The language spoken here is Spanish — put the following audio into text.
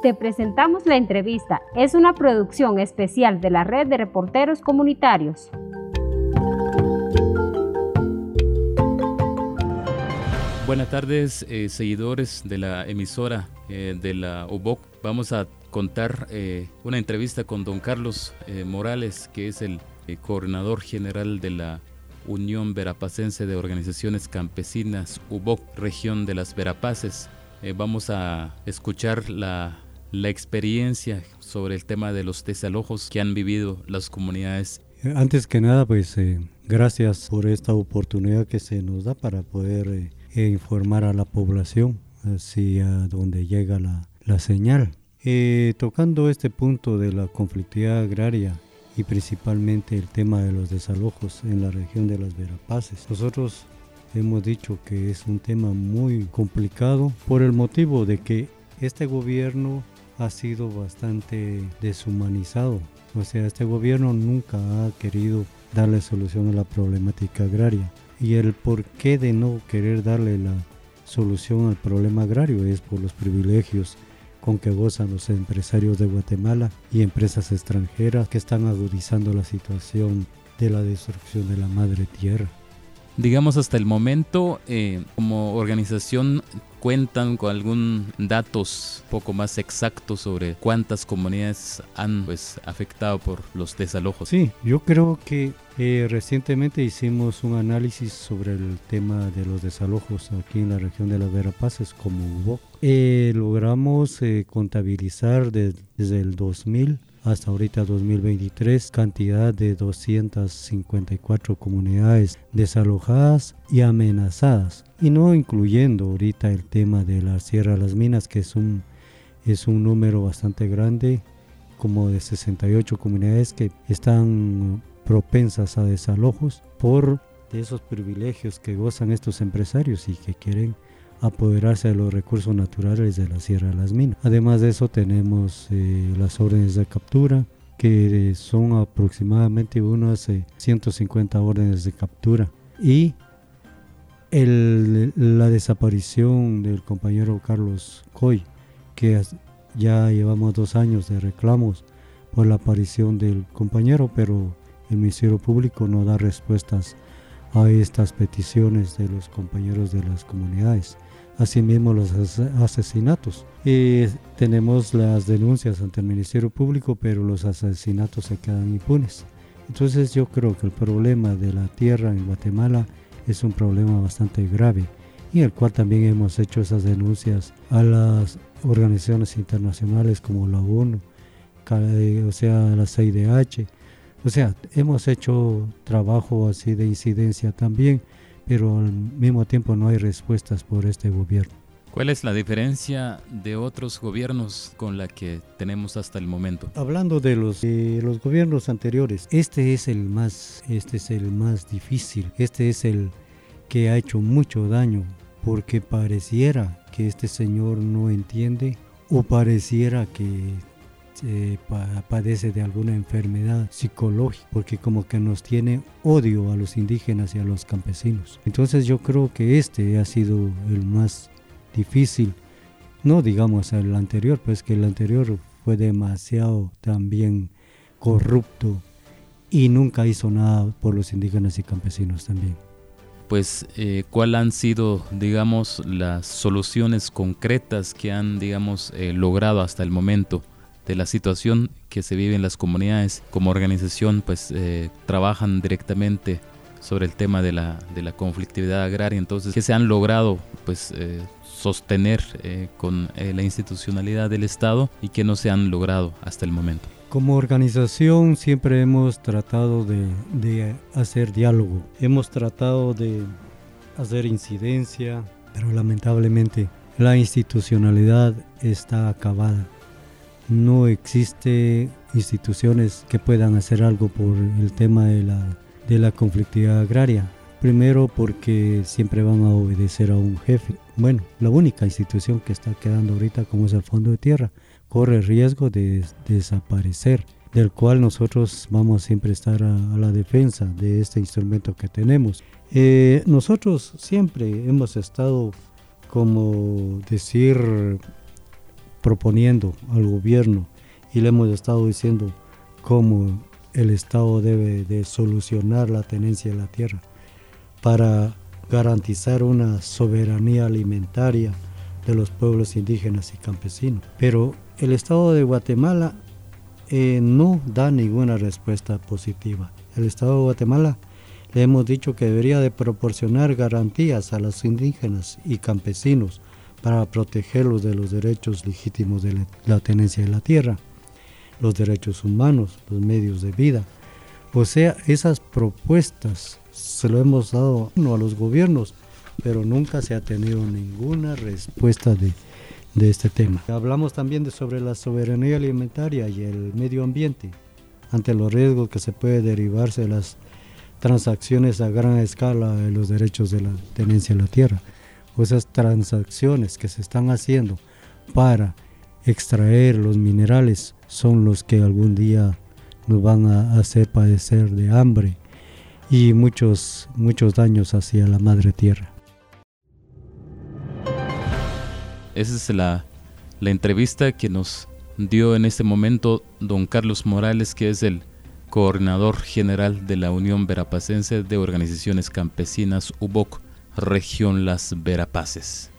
te presentamos la entrevista. Es una producción especial de la red de reporteros comunitarios. Buenas tardes, eh, seguidores de la emisora eh, de la UBOC. Vamos a contar eh, una entrevista con don Carlos Morales, que es el coordinador general de la Unión Verapacense de Organizaciones Campesinas UBOC, región de las Verapaces. vamos a escuchar la, la experiencia sobre el tema de los desalojos que han vivido las comunidades. Antes que nada, pues gracias por esta oportunidad que se nos da para poder e informar a la población hacia donde llega la, la señal. Eh, tocando este punto de la conflictividad agraria y principalmente el tema de los desalojos en la región de las Verapaces, nosotros hemos dicho que es un tema muy complicado por el motivo de que este gobierno ha sido bastante deshumanizado. O sea, este gobierno nunca ha querido darle solución a la problemática agraria y el porqué de no querer darle la solución al problema agrario es por los privilegios con que gozan los empresarios de Guatemala y empresas extranjeras que están agudizando la situación de la destrucción de la madre tierra. Digamos hasta el momento, eh, como organización cuentan con algún datos poco más exactos sobre cuántas comunidades han pues afectado por los desalojos. Sí, yo creo que eh, recientemente hicimos un análisis sobre el tema de los desalojos aquí en la región de las Verapaces como hubo. Eh, logramos eh, contabilizar desde el 2000 hasta ahorita 2023 cantidad de 254 comunidades desalojadas y amenazadas. Y no incluyendo ahorita el tema de la Sierra de las Minas que es un, es un número bastante grande como de 68 comunidades que están propensas a desalojos por esos privilegios que gozan estos empresarios y que quieren apoderarse de los recursos naturales de la Sierra de las Minas. Además de eso tenemos eh, las órdenes de captura, que son aproximadamente unas 150 eh, órdenes de captura. Y la desaparición del compañero Carlos Coy, que ya llevamos dos años de reclamos por la aparición del compañero, pero el Ministerio Público no da respuestas a estas peticiones de los compañeros de las comunidades asimismo los asesinatos. Y tenemos las denuncias ante el Ministerio Público, pero los asesinatos se quedan impunes. Entonces yo creo que el problema de la tierra en Guatemala es un problema bastante grave y el cual también hemos hecho esas denuncias a las organizaciones internacionales como la ONU, o sea, la CIDH. O sea, hemos hecho trabajo así de incidencia también pero al mismo tiempo no hay respuestas por este gobierno. ¿Cuál es la diferencia de otros gobiernos con la que tenemos hasta el momento? Hablando de los, los gobiernos anteriores, este es el más, este es el más difícil, este es el que ha hecho mucho daño, porque pareciera que este señor no entiende o pareciera que padece de alguna enfermedad psicológica, porque como que nos tiene odio a los indígenas y a los campesinos. Entonces yo creo que este ha sido el más difícil, no digamos el anterior, pues que el anterior fue demasiado también corrupto y nunca hizo nada por los indígenas y campesinos también pues eh, cuáles han sido, digamos, las soluciones concretas que han, digamos, eh, logrado hasta el momento de la situación que se vive en las comunidades. Como organización, pues eh, trabajan directamente sobre el tema de la, de la conflictividad agraria. Entonces, que se han logrado pues eh, sostener eh, con la institucionalidad del Estado y que no se han logrado hasta el momento. Como organización siempre hemos tratado de, de hacer diálogo, hemos tratado de hacer incidencia, pero lamentablemente la institucionalidad está acabada no existe instituciones que puedan hacer algo por el tema de la, de la conflictividad agraria. Primero porque siempre van a obedecer a un jefe. Bueno, la única institución que está quedando ahorita como es el Fondo de Tierra corre riesgo de, desaparecer, del cual nosotros vamos siempre a estar a, la defensa de este instrumento que tenemos. Eh, nosotros siempre hemos estado como decir proponiendo al gobierno y le hemos estado diciendo cómo el Estado debe de solucionar la tenencia de la tierra para garantizar una soberanía alimentaria de los pueblos indígenas y campesinos. Pero el Estado de Guatemala eh, no da ninguna respuesta positiva. El Estado de Guatemala le hemos dicho que debería de proporcionar garantías a los indígenas y campesinos para protegerlos de los derechos legítimos de la tenencia de la tierra, los derechos humanos, los medios de vida. O sea, esas propuestas se lo hemos dado a los gobiernos, pero nunca se ha tenido ninguna respuesta de, este tema. Hablamos también sobre la soberanía alimentaria y el medio ambiente, ante los riesgos que se puede derivarse de las transacciones a gran escala de los derechos de la tenencia de la tierra, esas transacciones que se están haciendo para extraer los minerales son los que algún día nos van a hacer padecer de hambre y muchos, muchos daños hacia la madre tierra. Esa es la, la entrevista que nos dio en este momento don Carlos Morales, que es el coordinador general de la Unión Verapacense de Organizaciones Campesinas UBOC, región Las Verapaces.